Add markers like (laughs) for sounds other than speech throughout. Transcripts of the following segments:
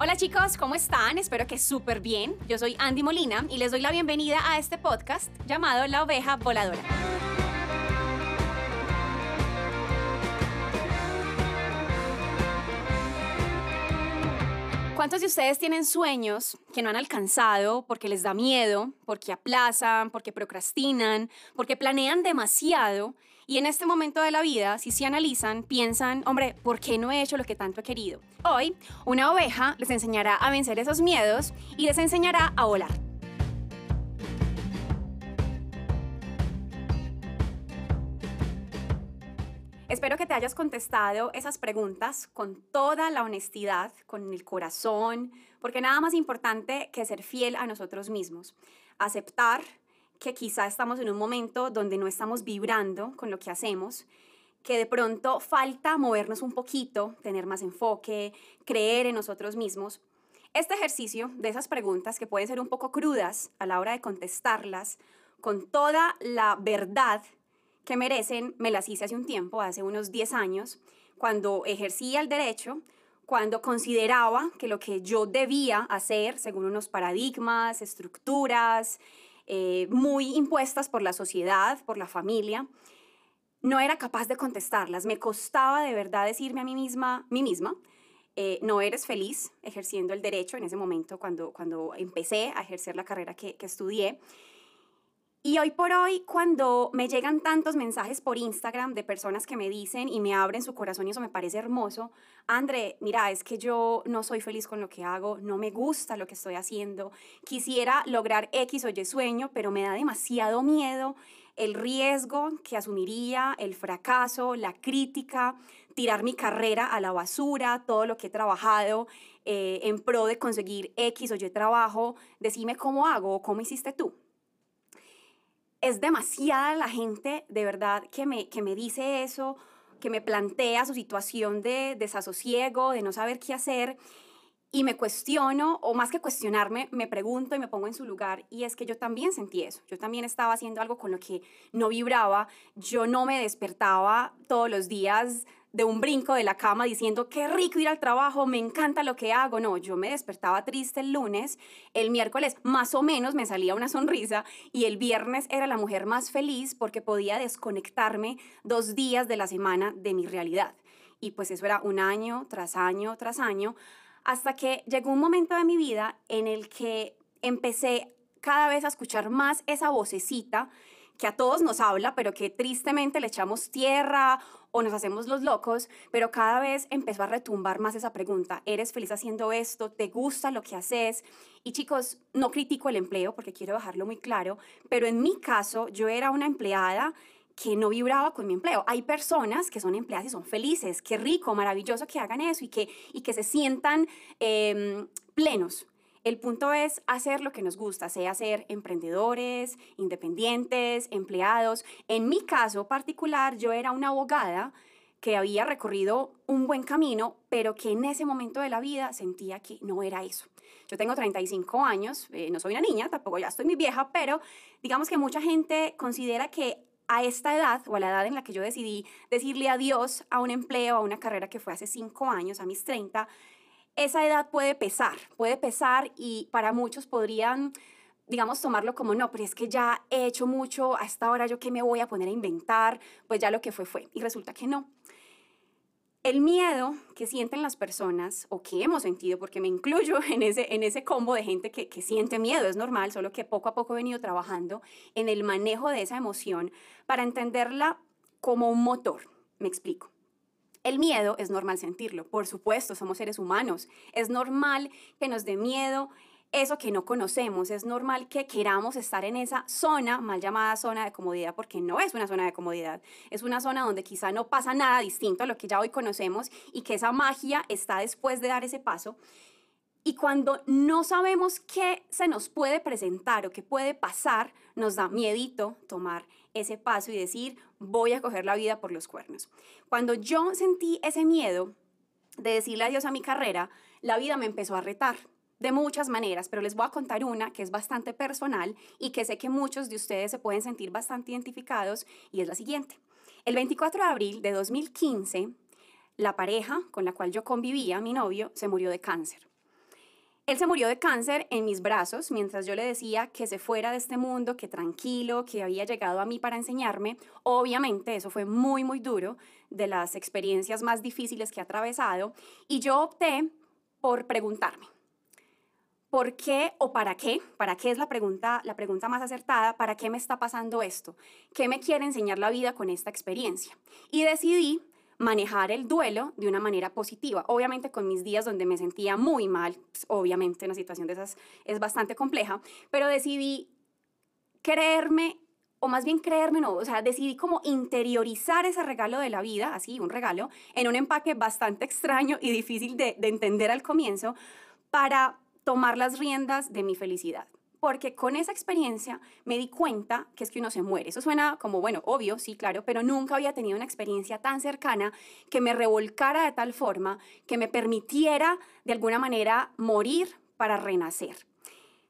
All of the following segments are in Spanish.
Hola chicos, ¿cómo están? Espero que súper bien. Yo soy Andy Molina y les doy la bienvenida a este podcast llamado La Oveja Voladora. ¿Cuántos de ustedes tienen sueños que no han alcanzado porque les da miedo, porque aplazan, porque procrastinan, porque planean demasiado y en este momento de la vida, si se analizan, piensan, hombre, ¿por qué no he hecho lo que tanto he querido? Hoy, una oveja les enseñará a vencer esos miedos y les enseñará a volar. Espero que te hayas contestado esas preguntas con toda la honestidad, con el corazón, porque nada más importante que ser fiel a nosotros mismos. Aceptar que quizá estamos en un momento donde no estamos vibrando con lo que hacemos, que de pronto falta movernos un poquito, tener más enfoque, creer en nosotros mismos. Este ejercicio de esas preguntas que pueden ser un poco crudas a la hora de contestarlas, con toda la verdad que merecen, me las hice hace un tiempo, hace unos 10 años, cuando ejercía el derecho, cuando consideraba que lo que yo debía hacer, según unos paradigmas, estructuras, eh, muy impuestas por la sociedad, por la familia, no era capaz de contestarlas. Me costaba de verdad decirme a mí misma, mí misma, eh, no eres feliz ejerciendo el derecho en ese momento cuando, cuando empecé a ejercer la carrera que, que estudié. Y hoy por hoy, cuando me llegan tantos mensajes por Instagram de personas que me dicen y me abren su corazón y eso me parece hermoso, André, mira, es que yo no soy feliz con lo que hago, no me gusta lo que estoy haciendo, quisiera lograr X o Y sueño, pero me da demasiado miedo el riesgo que asumiría, el fracaso, la crítica, tirar mi carrera a la basura, todo lo que he trabajado eh, en pro de conseguir X o Y trabajo, decime cómo hago, cómo hiciste tú es demasiada la gente de verdad que me, que me dice eso, que me plantea su situación de desasosiego, de no saber qué hacer. Y me cuestiono, o más que cuestionarme, me pregunto y me pongo en su lugar. Y es que yo también sentí eso. Yo también estaba haciendo algo con lo que no vibraba. Yo no me despertaba todos los días de un brinco de la cama diciendo, qué rico ir al trabajo, me encanta lo que hago. No, yo me despertaba triste el lunes, el miércoles más o menos me salía una sonrisa y el viernes era la mujer más feliz porque podía desconectarme dos días de la semana de mi realidad. Y pues eso era un año tras año tras año, hasta que llegó un momento de mi vida en el que empecé cada vez a escuchar más esa vocecita que a todos nos habla, pero que tristemente le echamos tierra o nos hacemos los locos, pero cada vez empezó a retumbar más esa pregunta, ¿eres feliz haciendo esto? ¿Te gusta lo que haces? Y chicos, no critico el empleo porque quiero dejarlo muy claro, pero en mi caso yo era una empleada que no vibraba con mi empleo. Hay personas que son empleadas y son felices, qué rico, maravilloso que hagan eso y que, y que se sientan em, plenos. El punto es hacer lo que nos gusta, sea ser emprendedores, independientes, empleados. En mi caso particular, yo era una abogada que había recorrido un buen camino, pero que en ese momento de la vida sentía que no era eso. Yo tengo 35 años, eh, no soy una niña, tampoco ya estoy muy vieja, pero digamos que mucha gente considera que a esta edad o a la edad en la que yo decidí decirle adiós a un empleo, a una carrera que fue hace 5 años, a mis 30, esa edad puede pesar, puede pesar y para muchos podrían digamos, tomarlo como, no, pero es que ya he hecho mucho, a esta hora yo qué me voy a poner a inventar, pues ya lo que fue fue. Y resulta que no. El miedo que sienten las personas, o que hemos sentido, porque me incluyo (laughs) en ese, en ese combo de gente que, que siente miedo, es normal, solo que poco a poco he venido trabajando en el manejo de esa emoción para entenderla como un motor. Me explico. El miedo es normal sentirlo, por supuesto, somos seres humanos. Es normal que nos dé miedo eso que no conocemos. Es normal que queramos estar en esa zona, mal llamada zona de comodidad, porque no es una zona de comodidad. Es una zona donde quizá no pasa nada distinto a lo que ya hoy conocemos y que esa magia está después de dar ese paso. Y cuando no sabemos qué se nos puede presentar o qué puede pasar, nos da miedito tomar ese paso y decir, voy a coger la vida por los cuernos. Cuando yo sentí ese miedo de decirle adiós a mi carrera, la vida me empezó a retar de muchas maneras, pero les voy a contar una que es bastante personal y que sé que muchos de ustedes se pueden sentir bastante identificados y es la siguiente. El 24 de abril de 2015, la pareja con la cual yo convivía, mi novio, se murió de cáncer. Él se murió de cáncer en mis brazos mientras yo le decía que se fuera de este mundo, que tranquilo, que había llegado a mí para enseñarme. Obviamente eso fue muy, muy duro, de las experiencias más difíciles que he atravesado. Y yo opté por preguntarme, ¿por qué o para qué? ¿Para qué es la pregunta, la pregunta más acertada? ¿Para qué me está pasando esto? ¿Qué me quiere enseñar la vida con esta experiencia? Y decidí manejar el duelo de una manera positiva. Obviamente con mis días donde me sentía muy mal, pues, obviamente una situación de esas es bastante compleja, pero decidí creerme, o más bien creerme, no, o sea, decidí como interiorizar ese regalo de la vida, así, un regalo, en un empaque bastante extraño y difícil de, de entender al comienzo, para tomar las riendas de mi felicidad porque con esa experiencia me di cuenta que es que uno se muere. Eso suena como, bueno, obvio, sí, claro, pero nunca había tenido una experiencia tan cercana que me revolcara de tal forma que me permitiera de alguna manera morir para renacer.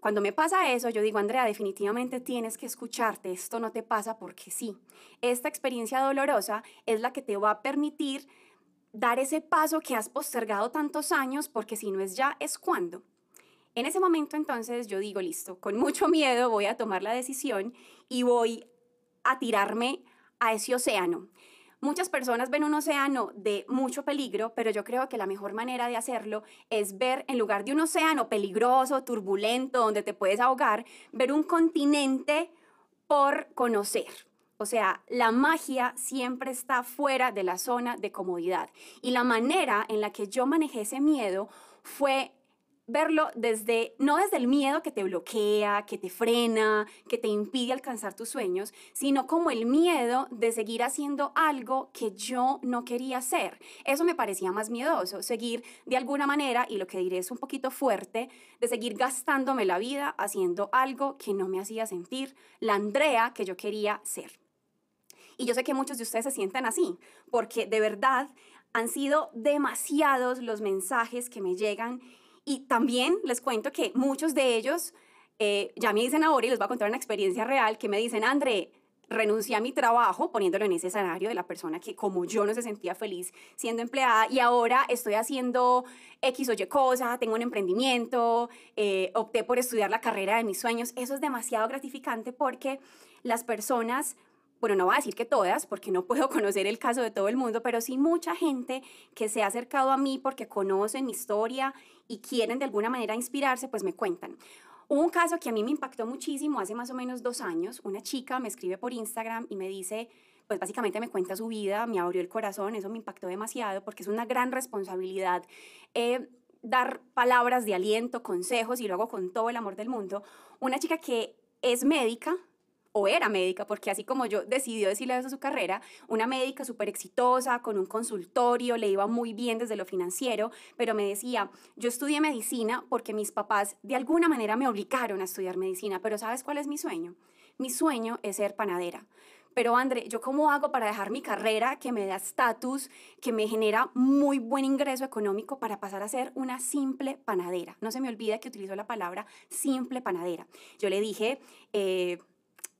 Cuando me pasa eso, yo digo, Andrea, definitivamente tienes que escucharte, esto no te pasa porque sí. Esta experiencia dolorosa es la que te va a permitir dar ese paso que has postergado tantos años, porque si no es ya, es cuando. En ese momento entonces yo digo, listo, con mucho (laughs) miedo voy a tomar la decisión y voy a tirarme a ese océano. Muchas personas ven un océano de mucho peligro, pero yo creo que la mejor manera de hacerlo es ver, en lugar de un océano peligroso, turbulento, donde te puedes ahogar, ver un continente por conocer. O sea, la magia siempre está fuera de la zona de comodidad. Y la manera en la que yo manejé ese miedo fue verlo desde, no desde el miedo que te bloquea, que te frena, que te impide alcanzar tus sueños, sino como el miedo de seguir haciendo algo que yo no quería hacer. Eso me parecía más miedoso, seguir de alguna manera, y lo que diré es un poquito fuerte, de seguir gastándome la vida haciendo algo que no me hacía sentir la Andrea que yo quería ser. Y yo sé que muchos de ustedes se sienten así, porque de verdad han sido demasiados los mensajes que me llegan y también les cuento que muchos de ellos eh, ya me dicen ahora y les voy a contar una experiencia real que me dicen, André, renuncié a mi trabajo poniéndolo en ese escenario de la persona que como yo no se sentía feliz siendo empleada y ahora estoy haciendo X o Y cosa, tengo un emprendimiento, eh, opté por estudiar la carrera de mis sueños. Eso es demasiado gratificante porque las personas bueno, no voy a decir que todas, porque no (laughs) puedo conocer el caso de todo el mundo, pero sí mucha gente que se ha acercado a mí porque conocen mi historia y quieren de alguna manera inspirarse, pues me cuentan. Hubo un caso que a mí me impactó muchísimo hace más o menos dos años. Una chica me escribe por Instagram y me dice, pues básicamente me cuenta su vida, me abrió el corazón, eso me impactó demasiado porque es una gran responsabilidad eh, dar palabras de aliento, consejos y luego con todo el amor del mundo. Una chica que es médica, o era médica, porque así como yo decidió decirle eso a su carrera, una médica súper exitosa, con un consultorio, le iba muy bien desde lo financiero, pero me decía, yo estudié medicina porque mis papás de alguna manera me obligaron a estudiar medicina, pero ¿sabes cuál es mi sueño? Mi sueño es ser panadera. Pero André, ¿yo cómo hago para dejar mi carrera que me da estatus, que me genera muy buen ingreso económico para pasar a ser una simple panadera? No se me olvida que utilizo la palabra simple panadera. Yo le dije, eh,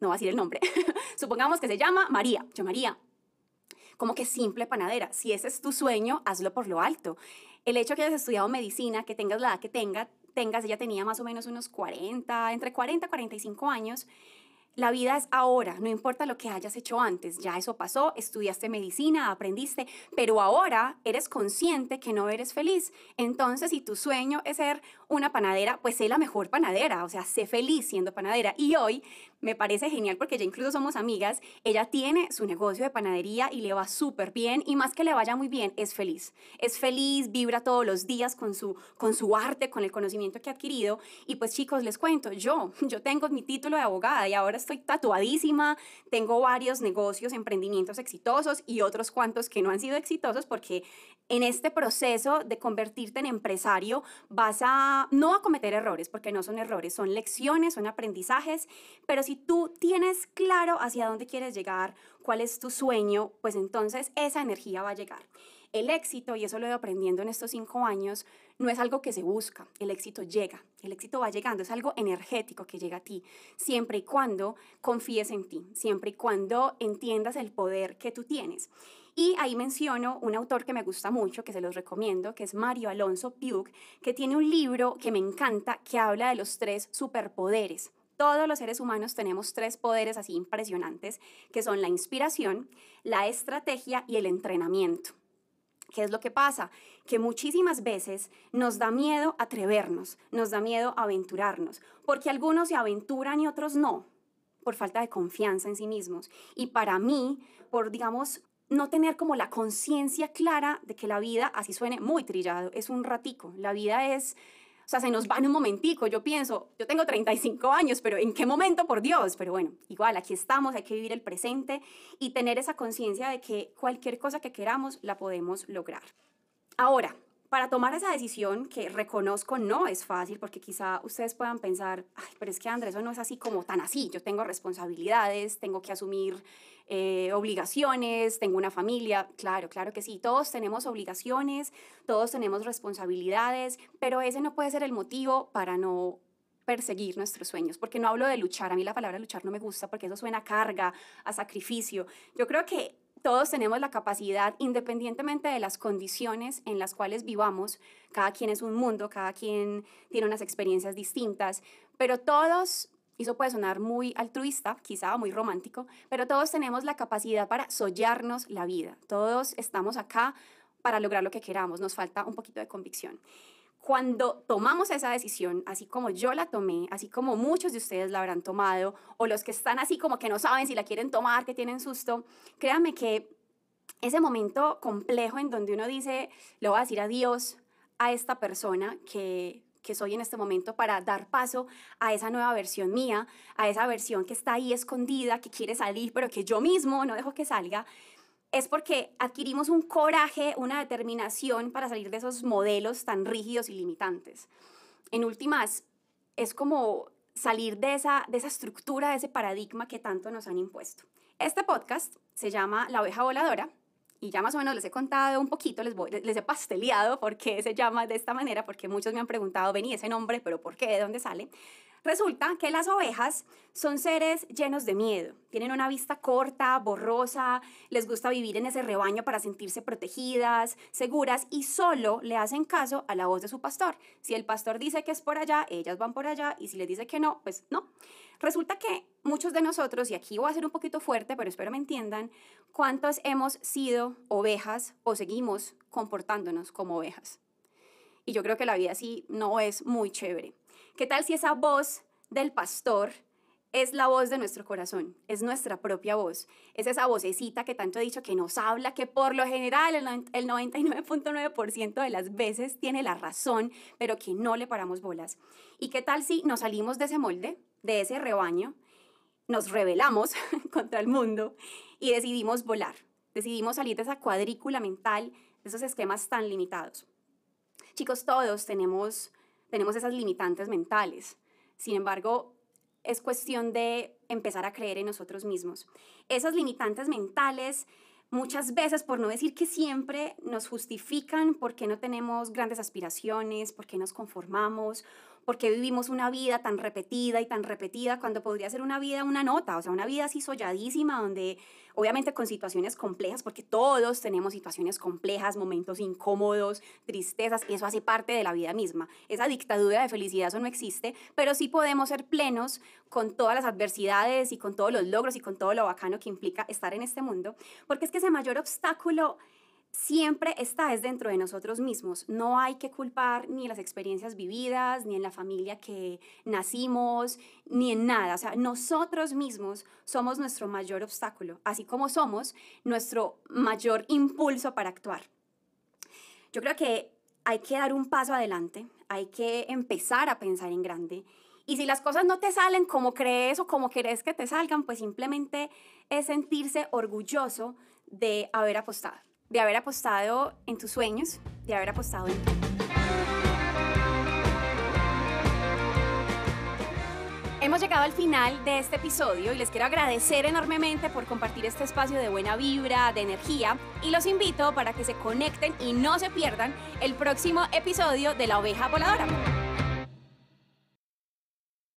no va a decir el nombre, (laughs) supongamos que se llama María, yo María, como que simple panadera, si ese es tu sueño, hazlo por lo alto. El hecho que hayas estudiado medicina, que tengas la edad que tenga, tengas, ella tenía más o menos unos 40, entre 40 y 45 años, la vida es ahora, no importa lo que hayas hecho antes, ya eso pasó, estudiaste medicina, aprendiste, pero ahora eres consciente que no eres feliz. Entonces, si tu sueño es ser una panadera, pues sé la mejor panadera, o sea, sé feliz siendo panadera. Y hoy me parece genial porque ya incluso somos amigas, ella tiene su negocio de panadería y le va súper bien y más que le vaya muy bien, es feliz. Es feliz, vibra todos los días con su, con su arte, con el conocimiento que ha adquirido. Y pues chicos, les cuento, yo, yo tengo mi título de abogada y ahora estoy tatuadísima, tengo varios negocios, emprendimientos exitosos y otros cuantos que no han sido exitosos porque en este proceso de convertirte en empresario vas a no a cometer errores, porque no son errores, son lecciones, son aprendizajes, pero si tú tienes claro hacia dónde quieres llegar, cuál es tu sueño, pues entonces esa energía va a llegar. El éxito, y eso lo he ido aprendiendo en estos cinco años, no es algo que se busca, el éxito llega, el éxito va llegando, es algo energético que llega a ti, siempre y cuando confíes en ti, siempre y cuando entiendas el poder que tú tienes. Y ahí menciono un autor que me gusta mucho, que se los recomiendo, que es Mario Alonso Piuk, que tiene un libro que me encanta, que habla de los tres superpoderes. Todos los seres humanos tenemos tres poderes así impresionantes, que son la inspiración, la estrategia y el entrenamiento. ¿Qué es lo que pasa? Que muchísimas veces nos da miedo atrevernos, nos da miedo aventurarnos, porque algunos se aventuran y otros no, por falta de confianza en sí mismos. Y para mí, por, digamos, no tener como la conciencia clara de que la vida, así suene muy trillado, es un ratico. La vida es, o sea, se nos va en un momentico. Yo pienso, yo tengo 35 años, pero ¿en qué momento, por Dios? Pero bueno, igual, aquí estamos, hay que vivir el presente y tener esa conciencia de que cualquier cosa que queramos la podemos lograr. Ahora, para tomar esa decisión, que reconozco no es fácil, porque quizá ustedes puedan pensar, Ay, pero es que Andrés, eso no es así como tan así, yo tengo responsabilidades, tengo que asumir eh, obligaciones, tengo una familia, claro, claro que sí, todos tenemos obligaciones, todos tenemos responsabilidades, pero ese no puede ser el motivo para no perseguir nuestros sueños, porque no hablo de luchar, a mí la palabra luchar no me gusta porque eso suena a carga, a sacrificio. Yo creo que todos tenemos la capacidad, independientemente de las condiciones en las cuales vivamos, cada quien es un mundo, cada quien tiene unas experiencias distintas, pero todos, y eso puede sonar muy altruista, quizá muy romántico, pero todos tenemos la capacidad para sollarnos la vida, todos estamos acá para lograr lo que queramos, nos falta un poquito de convicción cuando tomamos esa decisión, así como yo la tomé, así como muchos de ustedes la habrán tomado, o los que están así como que no saben si la quieren tomar, que tienen susto, créanme que ese momento complejo en donde uno dice, le voy a decir adiós a esta persona que, que soy en este momento para dar paso a esa nueva versión mía, a esa versión que está ahí escondida, que quiere salir, pero que yo mismo no dejo que salga, es porque adquirimos un coraje, una determinación para salir de esos modelos tan rígidos y limitantes. En últimas, es como salir de esa, de esa estructura, de ese paradigma que tanto nos han impuesto. Este podcast se llama La oveja voladora y ya más o menos les he contado un poquito, les, les he pasteleado por qué se llama de esta manera, porque muchos me han preguntado, vení ese nombre, pero ¿por qué? ¿De dónde sale? Resulta que las ovejas son seres llenos de miedo, tienen una vista corta, borrosa, les gusta vivir en ese rebaño para sentirse protegidas, seguras y solo le hacen caso a la voz de su pastor. Si el pastor dice que es por allá, ellas van por allá y si les dice que no, pues no. Resulta que muchos de nosotros, y aquí voy a ser un poquito fuerte, pero espero me entiendan, ¿cuántos hemos sido ovejas o seguimos comportándonos como ovejas? Y yo creo que la vida así no es muy chévere. ¿Qué tal si esa voz del pastor es la voz de nuestro corazón, es nuestra propia voz, es esa vocecita que tanto he dicho que nos habla, que por lo general el 99.9% de las veces tiene la razón, pero que no le paramos bolas. ¿Y qué tal si nos salimos de ese molde, de ese rebaño, nos rebelamos (laughs) contra el mundo y decidimos volar, decidimos salir de esa cuadrícula mental, de esos esquemas tan limitados? Chicos, todos tenemos tenemos esas limitantes mentales. Sin embargo, es cuestión de empezar a creer en nosotros mismos. Esas limitantes mentales muchas veces, por no decir que siempre, nos justifican por qué no tenemos grandes aspiraciones, por qué nos conformamos porque vivimos una vida tan repetida y tan repetida cuando podría ser una vida, una nota, o sea, una vida así solladísima, donde obviamente con situaciones complejas, porque todos tenemos situaciones complejas, momentos incómodos, tristezas, y eso hace parte de la vida misma. Esa dictadura de felicidad, eso no existe, pero sí podemos ser plenos con todas las adversidades y con todos los logros y con todo lo bacano que implica estar en este mundo, porque es que ese mayor obstáculo siempre está es dentro de nosotros mismos. No hay que culpar ni las experiencias vividas, ni en la familia que nacimos, ni en nada. O sea, nosotros mismos somos nuestro mayor obstáculo, así como somos nuestro mayor impulso para actuar. Yo creo que hay que dar un paso adelante, hay que empezar a pensar en grande. Y si las cosas no te salen como crees o como querés que te salgan, pues simplemente es sentirse orgulloso de haber apostado de haber apostado en tus sueños, de haber apostado en ti. Hemos llegado al final de este episodio y les quiero agradecer enormemente por compartir este espacio de buena vibra, de energía y los invito para que se conecten y no se pierdan el próximo episodio de La Oveja Voladora.